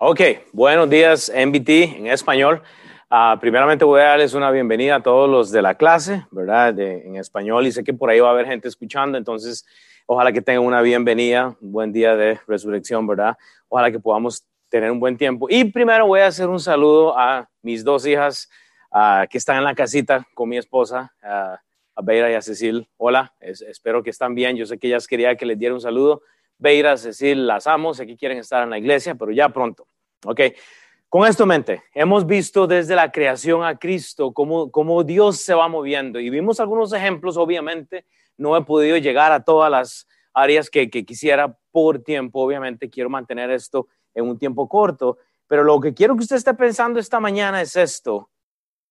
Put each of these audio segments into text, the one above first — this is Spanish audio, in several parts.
Ok, buenos días MBT en español. Uh, primeramente voy a darles una bienvenida a todos los de la clase, ¿verdad? En español y sé que por ahí va a haber gente escuchando, entonces ojalá que tengan una bienvenida, un buen día de resurrección, ¿verdad? Ojalá que podamos tener un buen tiempo. Y primero voy a hacer un saludo a mis dos hijas uh, que están en la casita con mi esposa, uh, a Beira y a Cecil. Hola, es, espero que están bien. Yo sé que ellas querían que les diera un saludo. Beira, Cecil, las amo, sé que quieren estar en la iglesia, pero ya pronto. Ok, con esto en mente, hemos visto desde la creación a Cristo cómo, cómo Dios se va moviendo y vimos algunos ejemplos, obviamente, no he podido llegar a todas las áreas que quisiera por tiempo, obviamente quiero mantener esto en un tiempo corto, pero lo que quiero que usted esté pensando esta mañana es esto.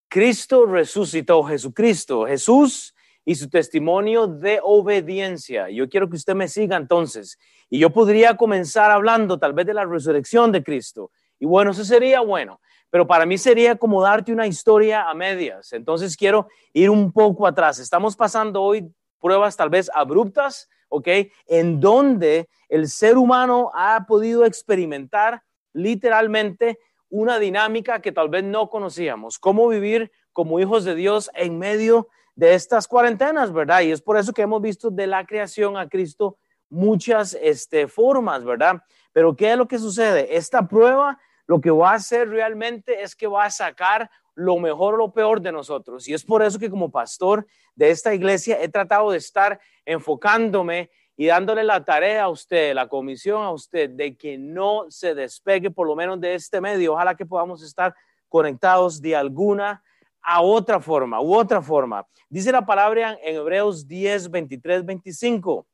Cristo resucitó, Jesucristo, Jesús y su testimonio de obediencia. Yo quiero que usted me siga entonces. Y yo podría comenzar hablando tal vez de la resurrección de Cristo. Y bueno, eso sería bueno. Pero para mí sería como darte una historia a medias. Entonces quiero ir un poco atrás. Estamos pasando hoy pruebas tal vez abruptas, ¿ok? En donde el ser humano ha podido experimentar literalmente una dinámica que tal vez no conocíamos. Cómo vivir como hijos de Dios en medio de estas cuarentenas, ¿verdad? Y es por eso que hemos visto de la creación a Cristo muchas este, formas, ¿verdad? Pero ¿qué es lo que sucede? Esta prueba lo que va a hacer realmente es que va a sacar lo mejor o lo peor de nosotros. Y es por eso que como pastor de esta iglesia he tratado de estar enfocándome y dándole la tarea a usted, la comisión a usted, de que no se despegue por lo menos de este medio. Ojalá que podamos estar conectados de alguna a otra forma u otra forma. Dice la palabra en Hebreos 10, 23, 25.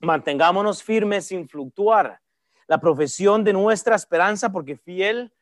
Mantengámonos firmes sin fluctuar. La profesión de nuestra esperanza, porque fiel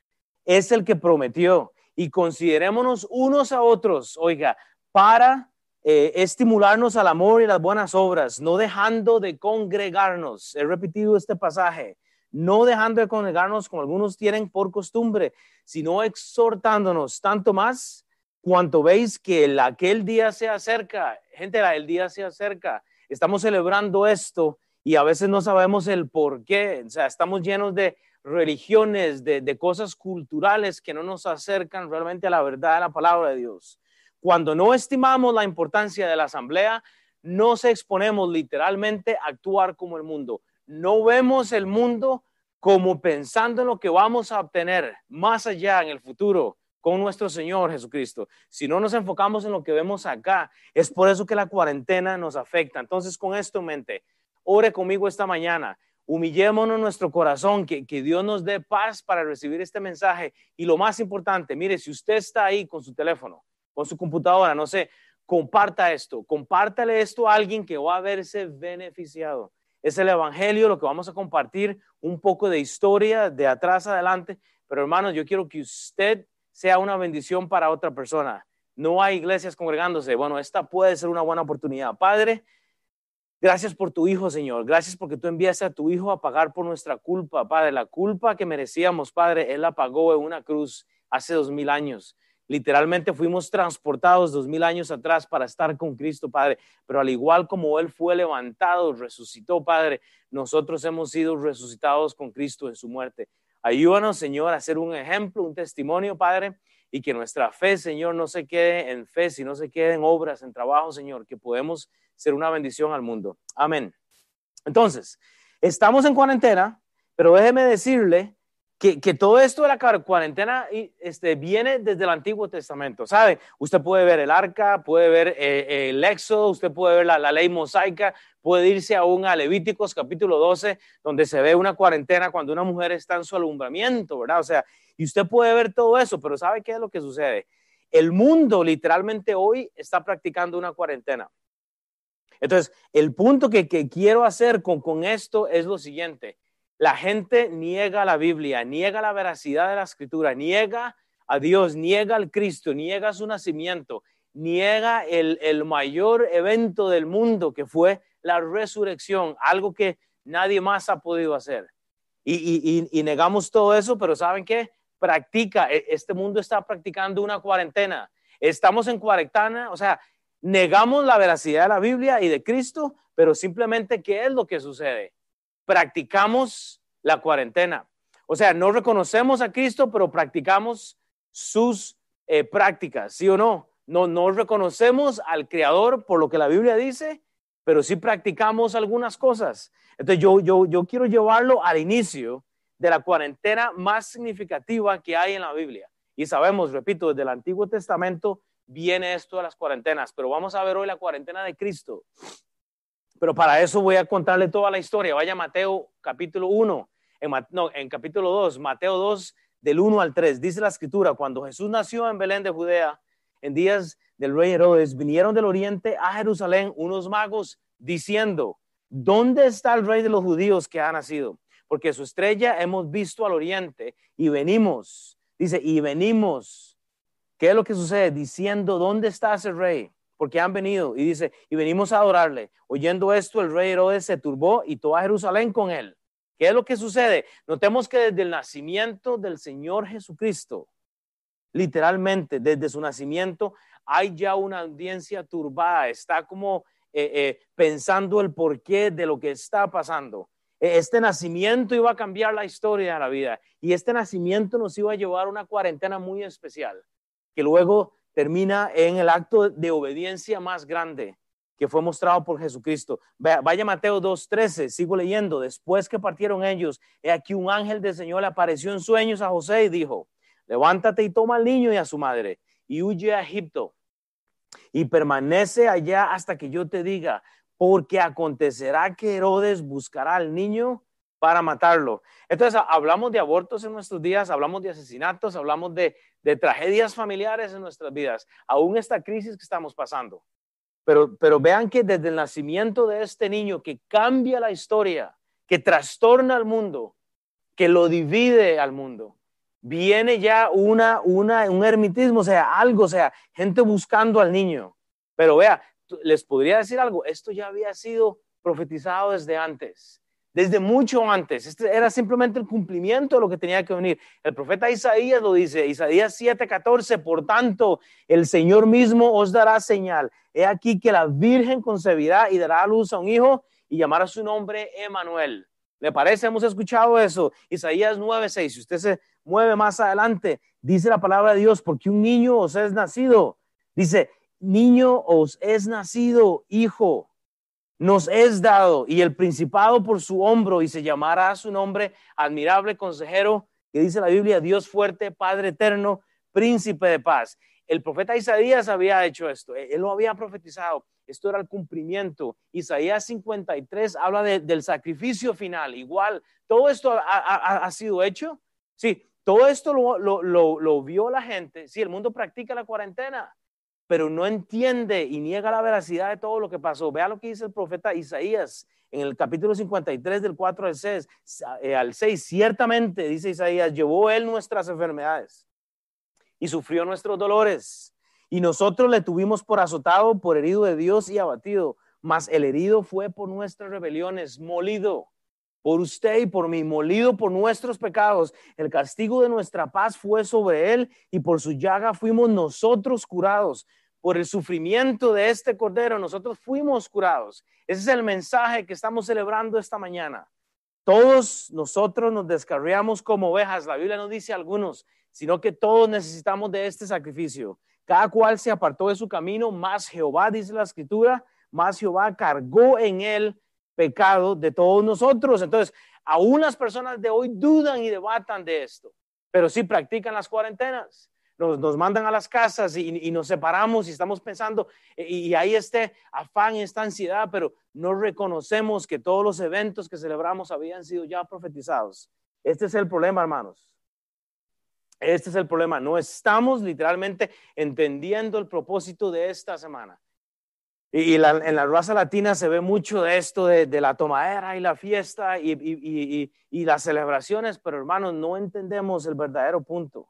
es el que prometió. Y considerémonos unos a otros, oiga, para eh, estimularnos al amor y las buenas obras, no dejando de congregarnos. He repetido este pasaje. No dejando de congregarnos como algunos tienen por costumbre, sino exhortándonos tanto más cuanto veis que el, aquel día se acerca, gente, el día se acerca, estamos celebrando esto y a veces no sabemos el por qué, o sea, estamos llenos de religiones, de, cosas culturales que no nos acercan realmente a la verdad de la palabra de Dios. Cuando no estimamos la importancia de la asamblea, nos exponemos literalmente a actuar como el mundo. No vemos el mundo como pensando en lo que vamos a obtener más allá en el futuro, con nuestro Señor Jesucristo. Si no nos enfocamos en lo que vemos acá, es por eso que la cuarentena nos afecta. Entonces, con esto en mente, ore conmigo esta mañana. Humillémonos nuestro corazón, que, que Dios nos dé paz para recibir este mensaje. Y lo más importante, mire, si usted está ahí con su teléfono, con su computadora, no sé, comparta esto, compártale esto a alguien que va a verse beneficiado. Es el Evangelio, lo que vamos a compartir, un poco de historia de atrás adelante. Pero hermanos, yo quiero que usted sea una bendición para otra persona. No hay iglesias congregándose. Bueno, esta puede ser una buena oportunidad. Padre, gracias por tu Hijo, Señor. Gracias porque tú enviaste a tu Hijo a pagar por nuestra culpa, Padre. La culpa que merecíamos, Padre, Él la pagó en una cruz hace dos mil años. Literalmente fuimos transportados dos mil años atrás para estar con Cristo, Padre. Pero al igual como Él fue levantado, resucitó, Padre, nosotros hemos sido resucitados con Cristo en su muerte. Ayúdanos, Señor, a ser un ejemplo, un testimonio, Padre, y que nuestra fe, Señor, no se quede en fe, sino se quede en obras, en trabajo, Señor, que podemos ser una bendición al mundo. Amén. Entonces, estamos en cuarentena, pero déjeme decirle que, todo esto de la cuarentena este, viene desde el Antiguo Testamento, ¿sabe? Usted puede ver el arca, puede ver eh, el éxodo, usted puede ver la, ley mosaica, puede irse aún a Levíticos capítulo 12, donde se ve una cuarentena cuando una mujer está en su alumbramiento, ¿verdad? O sea, y usted puede ver todo eso, pero ¿sabe qué es lo que sucede? El mundo literalmente hoy está practicando una cuarentena. Entonces, el punto que, quiero hacer con, con esto es lo siguiente la gente niega la Biblia, niega la veracidad de la escritura, niega a Dios, niega al Cristo, niega su nacimiento, niega el, mayor evento del mundo que fue la resurrección, algo que nadie más ha podido hacer. Y, y, negamos todo eso, pero ¿saben qué? Practica, e, este mundo está practicando una cuarentena. Estamos en cuarentena, o sea, negamos la veracidad de la Biblia y de Cristo, pero simplemente, ¿qué es lo que sucede? Practicamos la cuarentena. O sea, no reconocemos a Cristo, pero practicamos sus eh, prácticas, ¿sí o no? No, no reconocemos al Creador por lo que la Biblia dice, pero sí practicamos algunas cosas. Entonces yo, yo, yo quiero llevarlo al inicio de la cuarentena más significativa que hay en la Biblia. Y sabemos, repito, desde el Antiguo Testamento viene esto de las cuarentenas, pero vamos a ver hoy la cuarentena de Cristo. Pero para eso voy a contarle toda la historia. Vaya Mateo capítulo 1, en, no, en capítulo 2, Mateo 2, del 1 al 3. Dice la escritura, cuando Jesús nació en Belén de Judea, en días del rey Herodes, vinieron del oriente a Jerusalén unos magos diciendo, ¿dónde está el rey de los judíos que ha nacido? Porque su estrella hemos visto al oriente y venimos, dice, y venimos. ¿Qué es lo que sucede? Diciendo, ¿dónde está ese rey? Porque han venido y dice, y venimos a adorarle. Oyendo esto, el rey Herodes se turbó y toda Jerusalén con él. ¿Qué es lo que sucede? Notemos que desde el nacimiento del Señor Jesucristo, literalmente desde su nacimiento, hay ya una audiencia turbada, está como eh, eh, pensando el porqué de lo que está pasando. E, este nacimiento iba a cambiar la historia de la vida y este nacimiento nos iba a llevar a una cuarentena muy especial, que luego termina en el acto de obediencia más grande que fue mostrado por Jesucristo. Vaya Mateo 2.13, sigo leyendo. Después que partieron ellos, he aquí un ángel del Señor le apareció en sueños a José y dijo, levántate y toma al niño y a su madre y huye a Egipto y permanece allá hasta que yo te diga, porque acontecerá que Herodes buscará al niño para matarlo. Entonces, hablamos de abortos en nuestros días, hablamos de asesinatos, hablamos de, tragedias familiares en nuestras vidas, aún esta crisis que estamos pasando. Pero, pero vean que desde el nacimiento de este niño que cambia la historia, que trastorna al mundo, que lo divide al mundo, viene ya una, una, un ermitismo, o sea, algo, o sea, gente buscando al niño. Pero vea, les podría decir algo, esto ya había sido profetizado desde antes, desde mucho antes. Este era simplemente el cumplimiento de lo que tenía que venir. El profeta Isaías lo dice, Isaías 7:14, por tanto, el Señor mismo os dará señal. He aquí que la Virgen concebirá y dará a luz a un hijo y llamará su nombre Emanuel. ¿Le parece? Hemos escuchado eso. Isaías 9:6. Si usted se mueve más adelante, dice la palabra de Dios, porque un niño os es nacido. Dice, niño os es nacido, hijo, nos es dado, y el principado por su hombro, y se llamará su nombre admirable consejero, que dice la Biblia, Dios fuerte, Padre eterno, príncipe de paz. El profeta Isaías había hecho esto, él lo había profetizado, esto era el cumplimiento. Isaías 53 habla del sacrificio final, igual, todo esto ha, sido hecho. Sí, todo esto lo, vio la gente. Sí, el mundo practica la cuarentena, pero no entiende y niega la veracidad de todo lo que pasó. Vea lo que dice el profeta Isaías en el capítulo 53 del 4 al 6. Eh, al 6 ciertamente, dice Isaías, llevó él nuestras enfermedades y sufrió nuestros dolores. Y nosotros le tuvimos por azotado, por herido de Dios y abatido. Mas el herido fue por nuestras rebeliones, molido por usted y por mí, molido por nuestros pecados. El castigo de nuestra paz fue sobre él y por su llaga fuimos nosotros curados. Por el sufrimiento de este cordero nosotros fuimos curados. Ese es el mensaje que estamos celebrando esta mañana. Todos nosotros nos descarriamos como ovejas. La Biblia no dice algunos, sino que todos necesitamos de este sacrificio. Cada cual se apartó de su camino, más Jehová, dice la escritura, más Jehová cargó en él pecado de todos nosotros. Entonces, aún las personas de hoy dudan y debatan de esto, pero sí practican las cuarentenas. Nos, mandan a las casas y, nos separamos y estamos pensando, y, y hay este afán, esta ansiedad, pero no reconocemos que todos los eventos que celebramos habían sido ya profetizados. Este es el problema, hermanos. Este es el problema. No estamos literalmente entendiendo el propósito de esta semana. Y, en la raza latina se ve mucho de esto, de, la tomadera y la fiesta y, y, las celebraciones, pero hermanos, no entendemos el verdadero punto.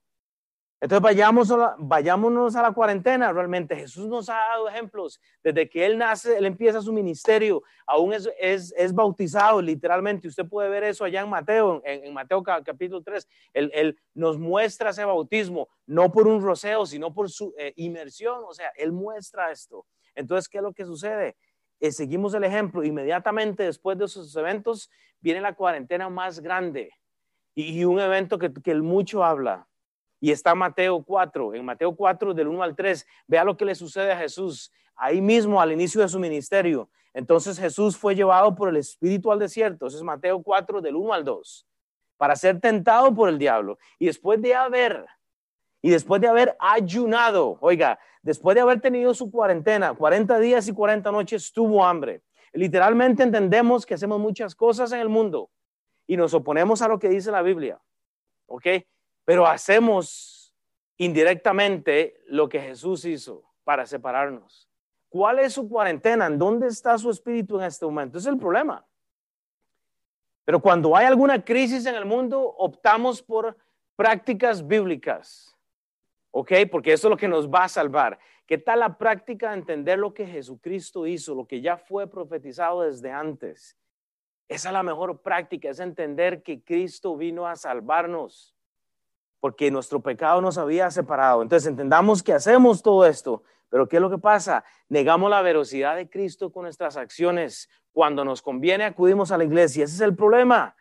Entonces vayamos vayámonos a la cuarentena realmente. Jesús nos ha dado ejemplos. Desde que Él nace, Él empieza su ministerio, aún es, es, es bautizado literalmente. Usted puede ver eso allá en Mateo, en, Mateo capítulo 3. Él, él, nos muestra ese bautismo, no por un roceo, sino por su eh, inmersión. O sea, Él muestra esto. Entonces, ¿qué es lo que sucede? Eh, seguimos el ejemplo, inmediatamente después de esos eventos viene la cuarentena más grande. Y, un evento que, que mucho habla. Y está Mateo 4, en Mateo 4 del 1 al 3, vea lo que le sucede a Jesús ahí mismo al inicio de su ministerio. Entonces Jesús fue llevado por el Espíritu al desierto, eso es Mateo 4 del 1 al 2, para ser tentado por el diablo. Y después de haber, y después de haber ayunado, oiga, después de haber tenido su cuarentena, 40 días y 40 noches, tuvo hambre. Literalmente entendemos que hacemos muchas cosas en el mundo y nos oponemos a lo que dice la Biblia, ¿ok? Pero hacemos indirectamente lo que Jesús hizo para separarnos. ¿Cuál es su cuarentena? ¿En dónde está su espíritu en este momento? Es el problema. Pero cuando hay alguna crisis en el mundo, optamos por prácticas bíblicas. ¿Ok? Porque eso es lo que nos va a salvar. ¿Qué tal la práctica de entender lo que Jesucristo hizo, lo que ya fue profetizado desde antes? Esa es la mejor práctica, es entender que Cristo vino a salvarnos, porque nuestro pecado nos había separado. Entonces entendamos que hacemos todo esto pero ¿qué es lo que pasa? Negamos la velocidad de Cristo con nuestras acciones. Cuando nos conviene, acudimos a la iglesia. Ese es el problema.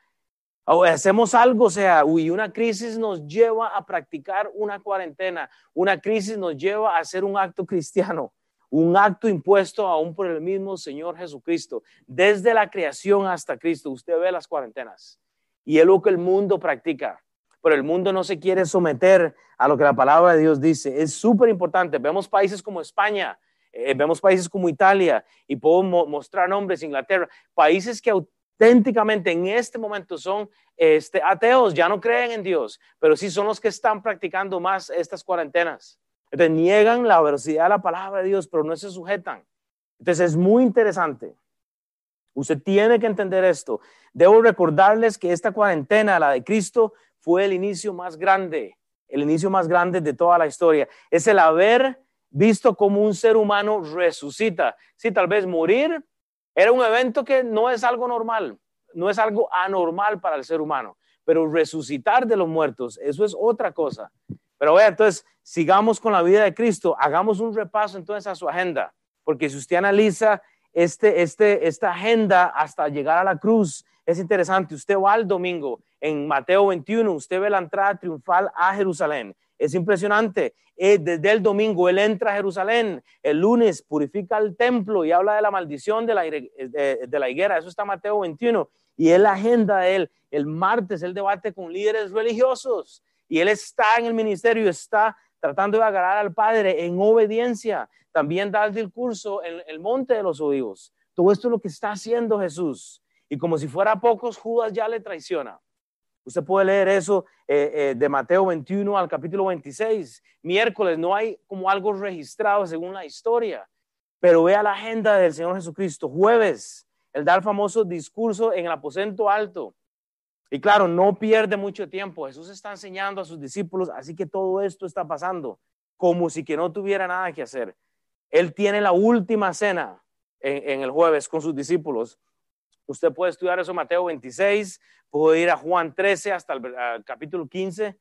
O hacemos algo, o sea, uy, una crisis nos lleva a practicar una cuarentena. Una crisis nos lleva a hacer un acto cristiano. Un acto impuesto aún por el mismo Señor Jesucristo. Desde la creación hasta Cristo, usted ve las cuarentenas. Y es lo que el mundo practica pero el mundo no se quiere someter a lo que la palabra de Dios dice. Es súper importante. Vemos países como España, eh, vemos países como Italia, y puedo mostrar nombres, Inglaterra, países que auténticamente en este momento son este, ateos, ya no creen en Dios, pero sí son los que están practicando más estas cuarentenas. Entonces niegan la velocidad de la palabra de Dios, pero no se sujetan. Entonces es muy interesante. Usted tiene que entender esto. Debo recordarles que esta cuarentena, la de Cristo, fue el inicio más grande, el inicio más grande de toda la historia. Es el haber visto como un ser humano resucita. Sí, tal vez morir era un evento que no es algo normal, no es algo anormal para el ser humano, pero resucitar de los muertos, eso es otra cosa. Pero vea, entonces, sigamos con la vida de Cristo, hagamos un repaso entonces a su agenda, porque si usted analiza este, este, esta agenda hasta llegar a la cruz, es interesante. Usted va al domingo en Mateo 21, usted ve la entrada triunfal a Jerusalén. Es impresionante. Eh, desde el domingo él entra a Jerusalén, el lunes purifica el templo y habla de la maldición de la, de, la higuera. Eso está Mateo 21. Y es la agenda de él. El martes él debate con líderes religiosos y él está en el ministerio, está tratando de agarrar al Padre en obediencia. También da el discurso en el monte de los olivos. Todo esto es lo que está haciendo Jesús. Y como si fuera pocos, Judas ya le traiciona. Usted puede leer eso eh, eh, de Mateo 21 al capítulo 26. Miércoles no hay como algo registrado según la historia, pero vea la agenda del Señor Jesucristo. Jueves, el famoso discurso en el aposento alto. Y claro, no pierde mucho tiempo. Jesús está enseñando a sus discípulos, así que todo esto está pasando como si que no tuviera nada que hacer. Él tiene la última cena en el jueves con sus discípulos Usted puede estudiar eso Mateo 26, puede ir a Juan 13 hasta el capítulo 15.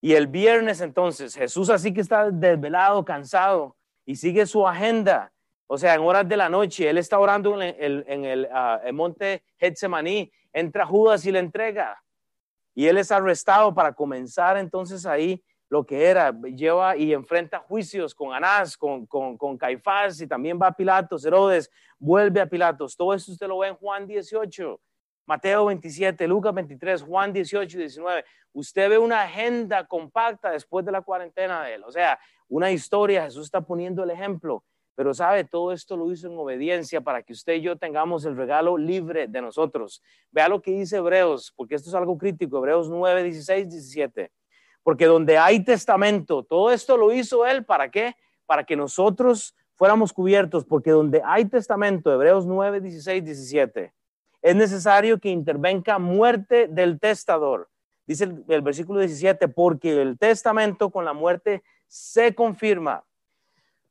Y el viernes entonces, Jesús así que está desvelado, cansado, y sigue su agenda. O sea, en horas de la noche, él está orando en el, en el, ah, monte Getsemaní, entra Judas y le entrega. Y él es arrestado para comenzar entonces ahí lo que era, lleva y enfrenta juicios con Anás, con, con, con, Caifás y también va a Pilatos, Herodes, vuelve a Pilatos. Todo eso usted lo ve en Juan 18, Mateo 27, Lucas 23, Juan 18 y 19. Usted ve una agenda compacta después de la cuarentena de él. O sea, una historia, Jesús está poniendo el ejemplo. Pero sabe, todo esto lo hizo en obediencia para que usted y yo tengamos el regalo libre de nosotros. Vea lo que dice Hebreos, porque esto es algo crítico. Hebreos 9, 16, 17. Porque donde hay testamento, todo esto lo hizo Él, ¿para qué? Para que nosotros fuéramos cubiertos, porque donde hay testamento, Hebreos 9, 16, 17, es necesario que intervenga muerte del testador. Dice el, el versículo 17, porque el testamento con la muerte se confirma,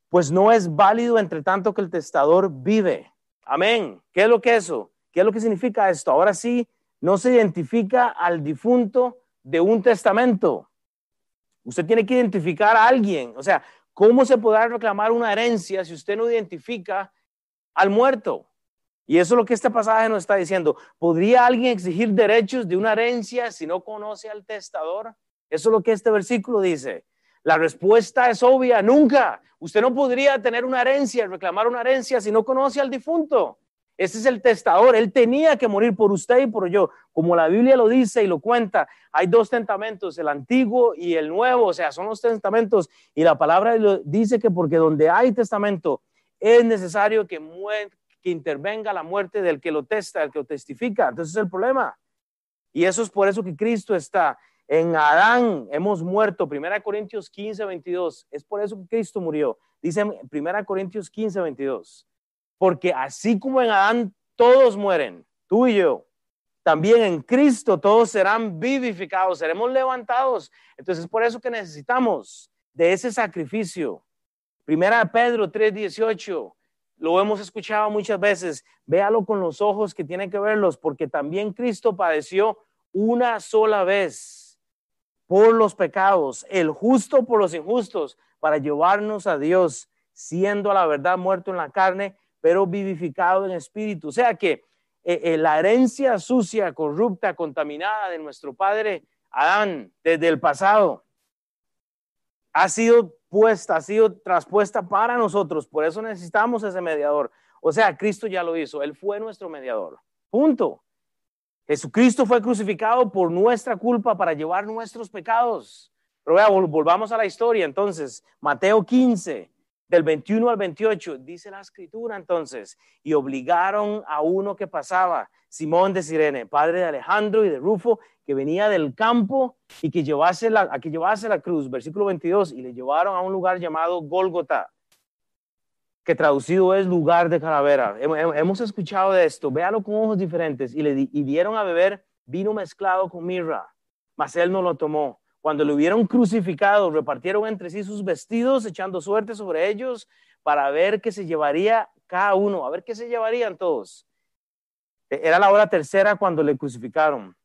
pues no es válido entre tanto que el testador vive. Amén. ¿Qué es lo que es eso? ¿Qué es lo que significa esto? Ahora sí, no se identifica al difunto de un testamento. Usted tiene que identificar a alguien. O sea, ¿cómo se podrá reclamar una herencia si usted no identifica al muerto? Y eso es lo que este pasaje nos está diciendo. ¿Podría alguien exigir derechos de una herencia si no conoce al testador? Eso es lo que este versículo dice. La respuesta es obvia, nunca. Usted no podría tener una herencia, reclamar una herencia si no conoce al difunto. Ese es el testador. Él tenía que morir por usted y por yo. Como la Biblia lo dice y lo cuenta, hay dos testamentos, el antiguo y el nuevo. O sea, son los testamentos. Y la palabra dice que porque donde hay testamento es necesario que, que intervenga la muerte del que lo testa, el que lo testifica. Entonces es el problema. Y eso es por eso que Cristo está. En Adán hemos muerto. Primera Corintios 15, 22. Es por eso que Cristo murió. Dice Primera Corintios 15, 22. Porque así como en Adán todos mueren, tú y yo, también en Cristo todos serán vivificados, seremos levantados. Entonces es por eso que necesitamos de ese sacrificio. Primera Pedro 3, 18 lo hemos escuchado muchas veces, véalo con los ojos que tiene que verlos, porque también Cristo padeció una sola vez por los pecados, el justo por los injustos, para llevarnos a Dios, siendo a la verdad muerto en la carne, pero vivificado en espíritu. O sea que eh, eh, la herencia sucia, corrupta, contaminada de nuestro padre Adán desde el pasado ha sido puesta, ha sido traspuesta para nosotros. Por eso necesitamos ese mediador. O sea, Cristo ya lo hizo. Él fue nuestro mediador. Punto. Jesucristo fue crucificado por nuestra culpa para llevar nuestros pecados. Pero vea, volvamos a la historia. Entonces, Mateo 15, del 21 al 28, dice la escritura entonces, y obligaron a uno que pasaba, Simón de Sirene, padre de Alejandro y de Rufo, que venía del campo y que llevase la, que llevase la cruz, versículo 22, y le llevaron a un lugar llamado Gólgota, que traducido es lugar de calavera. Hemos escuchado de esto, véalo con ojos diferentes, y le dieron a beber vino mezclado con mirra, mas él no lo tomó. Cuando lo hubieron crucificado, repartieron entre sí sus vestidos, echando suerte sobre ellos para ver qué se llevaría cada uno, a ver qué se llevarían todos. E, era la hora tercera cuando le crucificaron.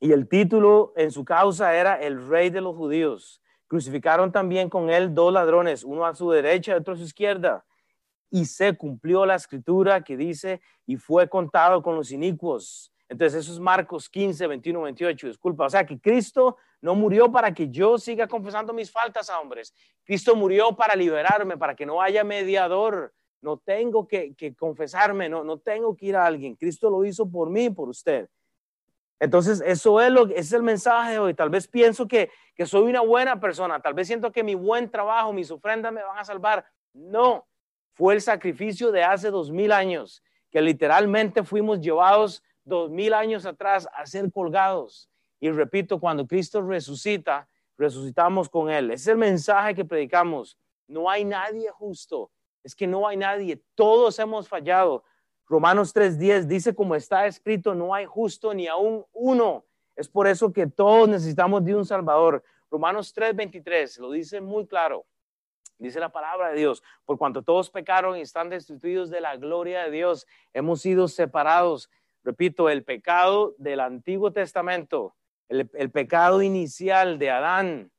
Y el título en su causa era el rey de los judíos. Crucificaron también con él dos ladrones, uno a su derecha y otro a su izquierda. Y se cumplió la escritura que dice, y fue contado con los inicuos. Entonces eso es Marcos 15, 21, 28, disculpa. O sea que Cristo no murió para que yo siga confesando mis faltas a hombres. Cristo murió para liberarme, para que no haya mediador. No tengo que, confesarme, no, no tengo que ir a alguien. Cristo lo hizo por mí, por usted. Entonces, eso es, lo, es el mensaje de hoy. Tal vez pienso que, que soy una buena persona, tal vez siento que mi buen trabajo, mis ofrendas me van a salvar. No, fue el sacrificio de hace dos mil años, que literalmente fuimos llevados dos mil años atrás a ser colgados. Y repito, cuando Cristo resucita, resucitamos con Él. Es el mensaje que predicamos. No hay nadie justo. Es que no hay nadie. Todos hemos fallado. Romanos 3:10 dice como está escrito, no hay justo ni aún uno. Es por eso que todos necesitamos de un Salvador. Romanos 3:23 lo dice muy claro. Dice la palabra de Dios, por cuanto todos pecaron y están destituidos de la gloria de Dios, hemos sido separados. Repito, el pecado del Antiguo Testamento, el, pecado inicial de Adán,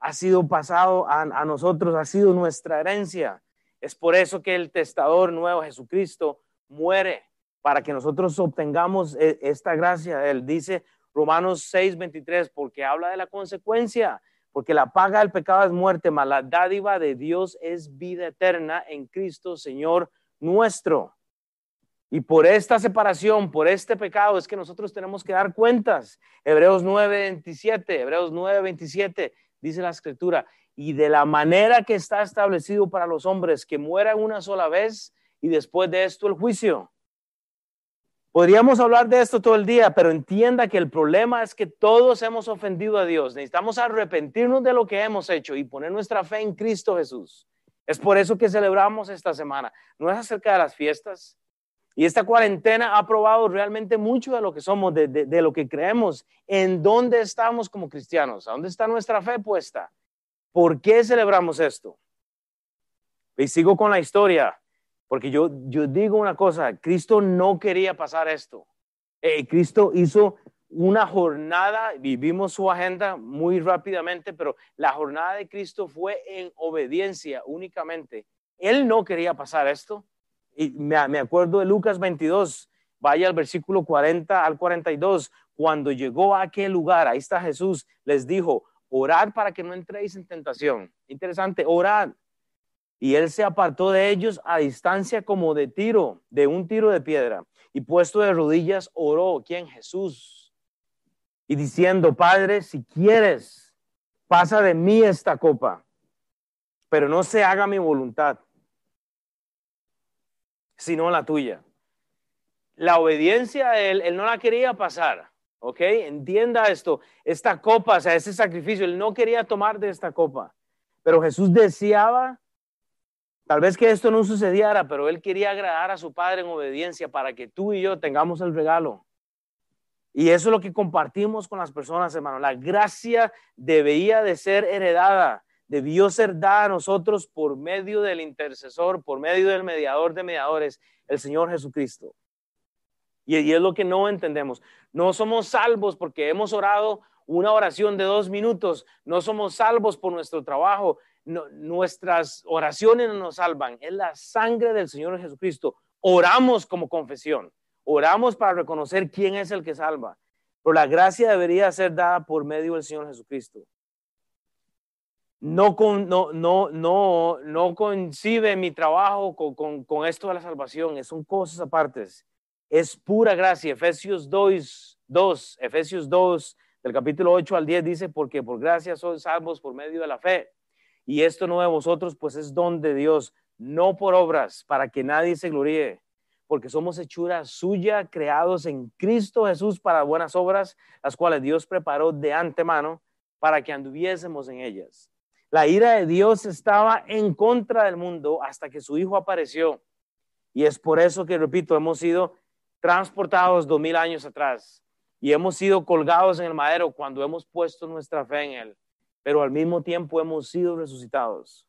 ha sido pasado a, a nosotros, ha sido nuestra herencia. Es por eso que el testador nuevo, Jesucristo, muere para que nosotros obtengamos e, esta gracia. Él dice Romanos 6, 23, porque habla de la consecuencia, porque la paga del pecado es muerte, mas la dádiva de Dios es vida eterna en Cristo, Señor nuestro. Y por esta separación, por este pecado, es que nosotros tenemos que dar cuentas. Hebreos 9, 27, Hebreos 9, 27, dice la escritura, y de la manera que está establecido para los hombres que mueran una sola vez y después de esto el juicio. Podríamos hablar de esto todo el día, pero entienda que el problema es que todos hemos ofendido a Dios. Necesitamos arrepentirnos de lo que hemos hecho y poner nuestra fe en Cristo Jesús. Es por eso que celebramos esta semana. No es acerca de las fiestas. Y esta cuarentena ha probado realmente mucho de lo que somos, de, de lo que creemos, en dónde estamos como cristianos, a dónde está nuestra fe puesta. ¿Por qué celebramos esto? Y sigo con la historia. Porque yo, yo digo una cosa, Cristo no quería pasar esto. Eh, Cristo hizo una jornada, vivimos su agenda muy rápidamente, pero la jornada de Cristo fue en obediencia únicamente. Él no quería pasar esto. Y me, me acuerdo de Lucas 22, vaya al versículo 40 al 42, cuando llegó a aquel lugar, ahí está Jesús, les dijo, orad para que no entréis en tentación. Interesante, orad. Y él se apartó de ellos a distancia como de tiro, de un tiro de piedra. Y puesto de rodillas, oró. ¿Quién? Jesús. Y diciendo, Padre, si quieres, pasa de mí esta copa, pero no se haga mi voluntad, sino la tuya. La obediencia él, él no la quería pasar. ¿Ok? Entienda esto. Esta copa, o sea, ese sacrificio, él no quería tomar de esta copa. Pero Jesús deseaba Tal vez que esto no sucediera, pero él quería agradar a su padre en obediencia para que tú y yo tengamos el regalo. Y eso es lo que compartimos con las personas, hermano. La gracia debía de ser heredada, debió ser dada a nosotros por medio del intercesor, por medio del mediador de mediadores, el Señor Jesucristo. Y, es lo que no entendemos. No somos salvos porque hemos orado una oración de dos minutos. No somos salvos por nuestro trabajo nuestras oraciones no nos salvan, es la sangre del Señor Jesucristo. Oramos como confesión, oramos para reconocer quién es el que salva, pero la gracia debería ser dada por medio del Señor Jesucristo. No, con, no, no, no, no concibe mi trabajo con, con, esto de la salvación, son cosas apartes. Es pura gracia. Efesios 2, 2, Efesios 2, del capítulo 8 al 10 dice, porque por gracia sois salvos por medio de la fe. Y esto no de vosotros, pues es don de Dios, no por obras, para que nadie se gloríe, porque somos hechura suya, creados en Cristo Jesús para buenas obras, las cuales Dios preparó de antemano para que anduviésemos en ellas. La ira de Dios estaba en contra del mundo hasta que su Hijo apareció. Y es por eso que, repito, hemos sido transportados dos mil años atrás y hemos sido colgados en el madero cuando hemos puesto nuestra fe en Él pero al mismo tiempo hemos sido resucitados.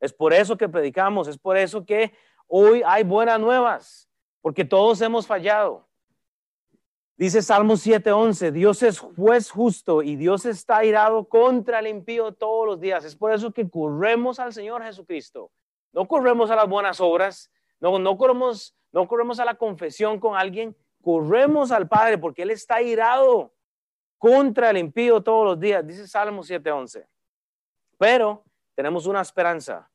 Es por eso que predicamos, es por eso que hoy hay buenas nuevas, porque todos hemos fallado. Dice Salmo 7:11, Dios es juez justo y Dios está irado contra el impío todos los días. Es por eso que corremos al Señor Jesucristo. No corremos a las buenas obras, no, no, corremos, no corremos a la confesión con alguien, corremos al Padre porque Él está irado contra el impío todos los días, dice Salmo 7:11. Pero tenemos una esperanza.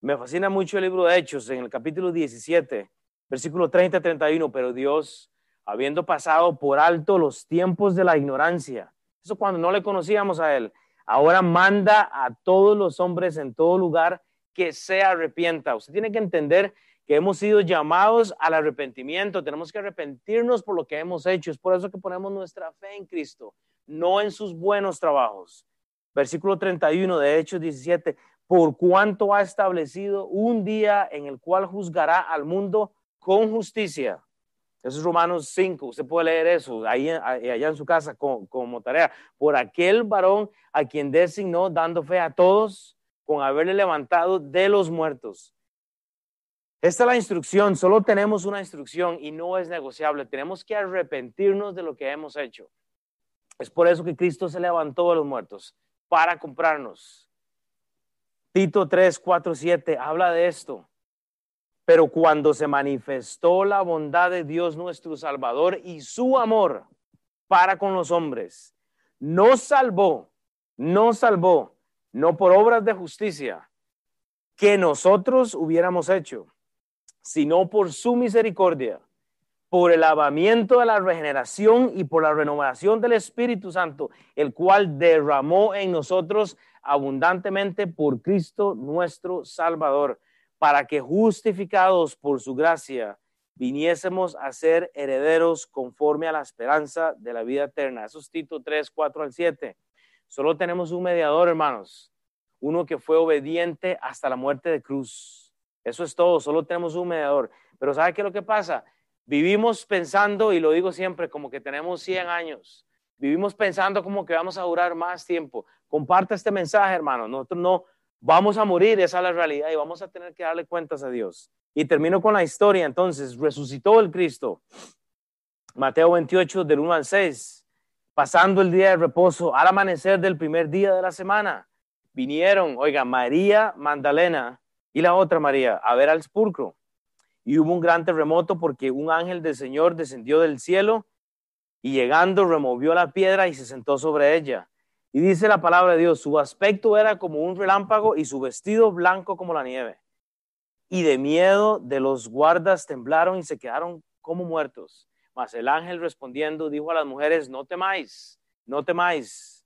Me fascina mucho el libro de Hechos en el capítulo 17, versículo 30-31, pero Dios, habiendo pasado por alto los tiempos de la ignorancia, eso cuando no le conocíamos a Él, ahora manda a todos los hombres en todo lugar que se arrepienta. Usted tiene que entender que hemos sido llamados al arrepentimiento, tenemos que arrepentirnos por lo que hemos hecho. Es por eso que ponemos nuestra fe en Cristo, no en sus buenos trabajos. Versículo 31 de Hechos 17, por cuanto ha establecido un día en el cual juzgará al mundo con justicia. Eso es Romanos 5, usted puede leer eso ahí allá en su casa como, como tarea. Por aquel varón a quien designó dando fe a todos con haberle levantado de los muertos esta es la instrucción, solo tenemos una instrucción y no es negociable. Tenemos que arrepentirnos de lo que hemos hecho. Es por eso que Cristo se levantó de los muertos, para comprarnos. Tito 3, 4, 7 habla de esto. Pero cuando se manifestó la bondad de Dios nuestro Salvador y su amor para con los hombres, nos salvó, nos salvó, no por obras de justicia que nosotros hubiéramos hecho sino por su misericordia, por el lavamiento de la regeneración y por la renovación del Espíritu Santo, el cual derramó en nosotros abundantemente por Cristo nuestro Salvador, para que justificados por su gracia viniésemos a ser herederos conforme a la esperanza de la vida eterna. Eso es Tito 3, 4 al 7. Solo tenemos un mediador, hermanos, uno que fue obediente hasta la muerte de cruz eso es todo, solo tenemos un mediador. Pero ¿sabe qué es lo que pasa? Vivimos pensando, y lo digo siempre, como que tenemos 100 años. Vivimos pensando como que vamos a durar más tiempo. Comparte este mensaje, hermano. Nosotros no vamos a morir, esa es la realidad, y vamos a tener que darle cuentas a Dios. Y termino con la historia. Entonces, resucitó el Cristo. Mateo 28, del 1 al 6. Pasando el día de reposo, al amanecer del primer día de la semana, vinieron, oiga, María Magdalena y la otra María a ver al sepulcro. y hubo un gran terremoto porque un ángel del Señor descendió del cielo y llegando removió la piedra y se sentó sobre ella. Y dice la palabra de Dios, su aspecto era como un relámpago y su vestido blanco como la nieve. Y de miedo de los guardas temblaron y se quedaron como muertos. Mas el ángel respondiendo dijo a las mujeres, no temáis, no temáis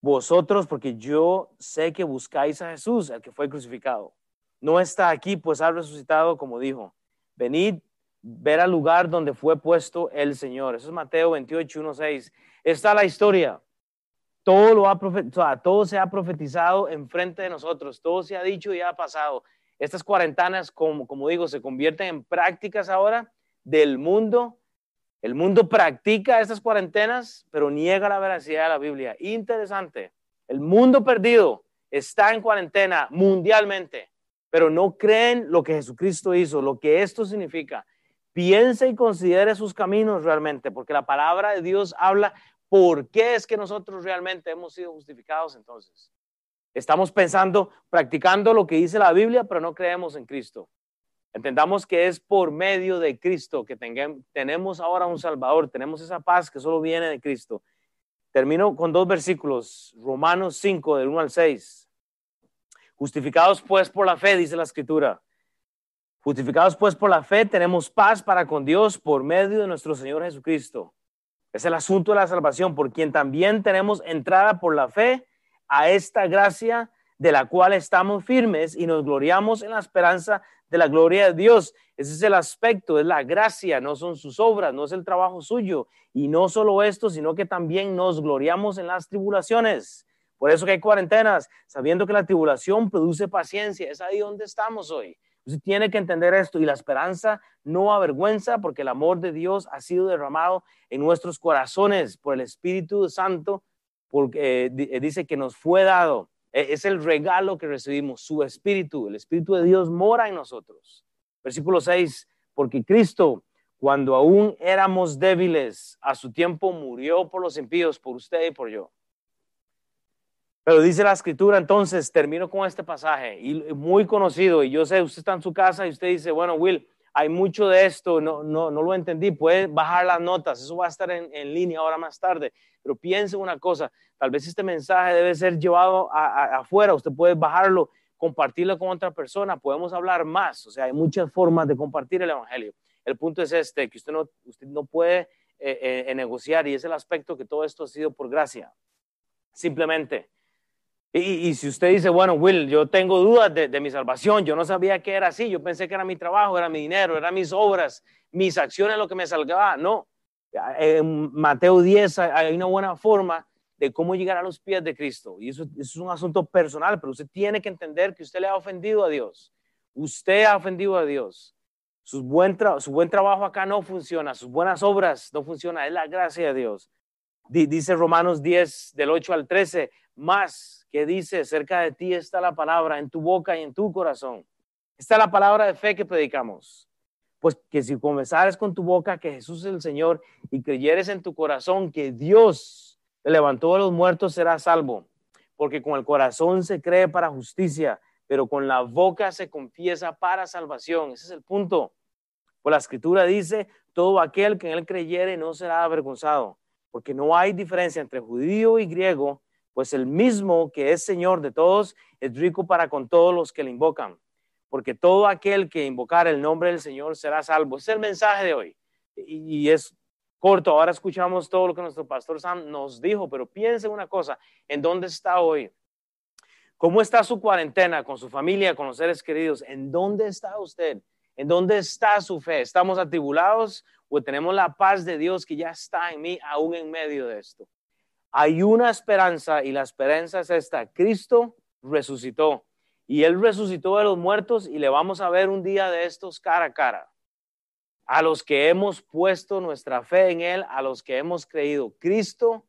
vosotros, porque yo sé que buscáis a Jesús, el que fue crucificado. No está aquí, pues ha resucitado, como dijo. Venid, ver al lugar donde fue puesto el Señor. Eso es Mateo 28, 1, 6. Está la historia. Todo, lo ha todo se ha profetizado enfrente de nosotros, todo se ha dicho y ha pasado. Estas cuarentenas, como, como digo, se convierten en prácticas ahora del mundo. El mundo practica estas cuarentenas, pero niega la veracidad de la Biblia. Interesante. El mundo perdido está en cuarentena mundialmente, pero no creen lo que Jesucristo hizo, lo que esto significa. Piense y considere sus caminos realmente, porque la palabra de Dios habla por qué es que nosotros realmente hemos sido justificados entonces. Estamos pensando, practicando lo que dice la Biblia, pero no creemos en Cristo. Entendamos que es por medio de Cristo que tenemos ahora un Salvador, tenemos esa paz que solo viene de Cristo. Termino con dos versículos, Romanos 5, del 1 al 6. Justificados pues por la fe, dice la Escritura. Justificados pues por la fe, tenemos paz para con Dios por medio de nuestro Señor Jesucristo. Es el asunto de la salvación, por quien también tenemos entrada por la fe a esta gracia de la cual estamos firmes y nos gloriamos en la esperanza de la gloria de Dios. Ese es el aspecto, es la gracia, no son sus obras, no es el trabajo suyo. Y no solo esto, sino que también nos gloriamos en las tribulaciones. Por eso que hay cuarentenas, sabiendo que la tribulación produce paciencia. Es ahí donde estamos hoy. Usted tiene que entender esto y la esperanza no avergüenza porque el amor de Dios ha sido derramado en nuestros corazones por el Espíritu Santo, porque eh, eh, dice que nos fue dado es el regalo que recibimos, su Espíritu. El Espíritu de Dios mora en nosotros. Versículo 6, porque Cristo, cuando aún éramos débiles, a su tiempo murió por los impíos, por usted y por yo. Pero dice la escritura, entonces, termino con este pasaje, y muy conocido, y yo sé, usted está en su casa y usted dice, bueno, Will, hay mucho de esto, no, no, no lo entendí, puede bajar las notas, eso va a estar en, en línea ahora más tarde, pero piense una cosa, tal vez este mensaje debe ser llevado afuera, usted puede bajarlo, compartirlo con otra persona, podemos hablar más, o sea, hay muchas formas de compartir el Evangelio. El punto es este, que usted no, usted no puede eh, eh, negociar y es el aspecto que todo esto ha sido por gracia, simplemente. Y, si usted dice, bueno, Will, yo tengo dudas de, de, mi salvación, yo no sabía que era así, yo pensé que era mi trabajo, era mi dinero, eran mis obras, mis acciones lo que me salvaba. No, en Mateo 10 hay una buena forma de cómo llegar a los pies de Cristo. Y eso, es un asunto personal, pero usted tiene que entender que usted le ha ofendido a Dios. Usted ha ofendido a Dios. Su buen, su buen trabajo acá no funciona, sus buenas obras no funcionan, es la gracia de Dios. dice Romanos 10, del 8 al 13, más que dice, cerca de ti está la palabra, en tu boca y en tu corazón. Esta es la palabra de fe que predicamos pues que si confesares con tu boca que Jesús es el Señor y creyeres en tu corazón que Dios le levantó de los muertos, serás salvo. Porque con el corazón se cree para justicia, pero con la boca se confiesa para salvación. Ese es el punto. Pues la escritura dice, todo aquel que en él creyere no será avergonzado, porque no hay diferencia entre judío y griego, pues el mismo que es Señor de todos es rico para con todos los que le invocan porque todo aquel que invocar el nombre del Señor será salvo. Es el mensaje de hoy. Y, es corto, ahora escuchamos todo lo que nuestro pastor Sam nos dijo, pero piense una cosa, ¿en dónde está hoy? ¿Cómo está su cuarentena con su familia, con los seres queridos? ¿En dónde está usted? ¿En dónde está su fe? ¿Estamos atribulados o tenemos la paz de Dios que ya está en mí aún en medio de esto? Hay una esperanza y la esperanza es esta. Cristo resucitó y Él resucitó de los muertos y le vamos a ver un día de estos cara a cara. A los que hemos puesto nuestra fe en Él, a los que hemos creído. Cristo,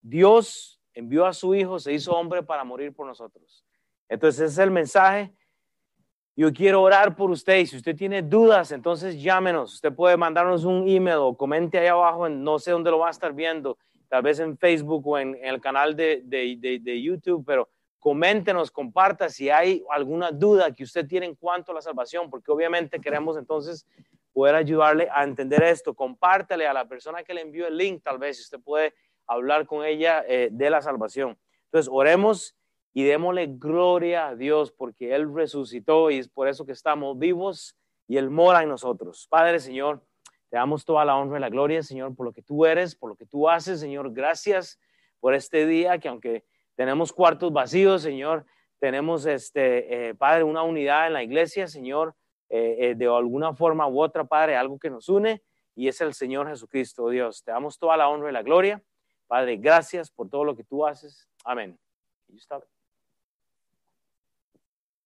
Dios envió a su Hijo, se hizo hombre para morir por nosotros. Entonces ese es el mensaje. Yo quiero orar por usted y si usted tiene dudas, entonces llámenos. Usted puede mandarnos un email o comente ahí abajo, no sé dónde lo va a estar viendo, tal vez en Facebook o en, el canal de, de, de YouTube, pero coméntenos, comparta si hay alguna duda que usted tiene en cuanto a la salvación, porque obviamente queremos entonces poder ayudarle a entender esto. Compártale a la persona que le envió el link, tal vez, si usted puede hablar con ella eh, de la salvación. Entonces, oremos y démosle gloria a Dios porque Él resucitó y es por eso que estamos vivos y Él mora en nosotros. Padre, Señor, te damos toda la honra y la gloria, Señor, por lo que tú eres, por lo que tú haces, Señor. Gracias por este día que aunque tenemos cuartos vacíos, Señor, tenemos, este, eh, Padre, una unidad en la iglesia, Señor, eh, eh, de alguna forma u otra, Padre, algo que nos une y es el Señor Jesucristo, Dios. Te damos toda la honra y la gloria. Padre, gracias por todo lo que tú haces. Amén.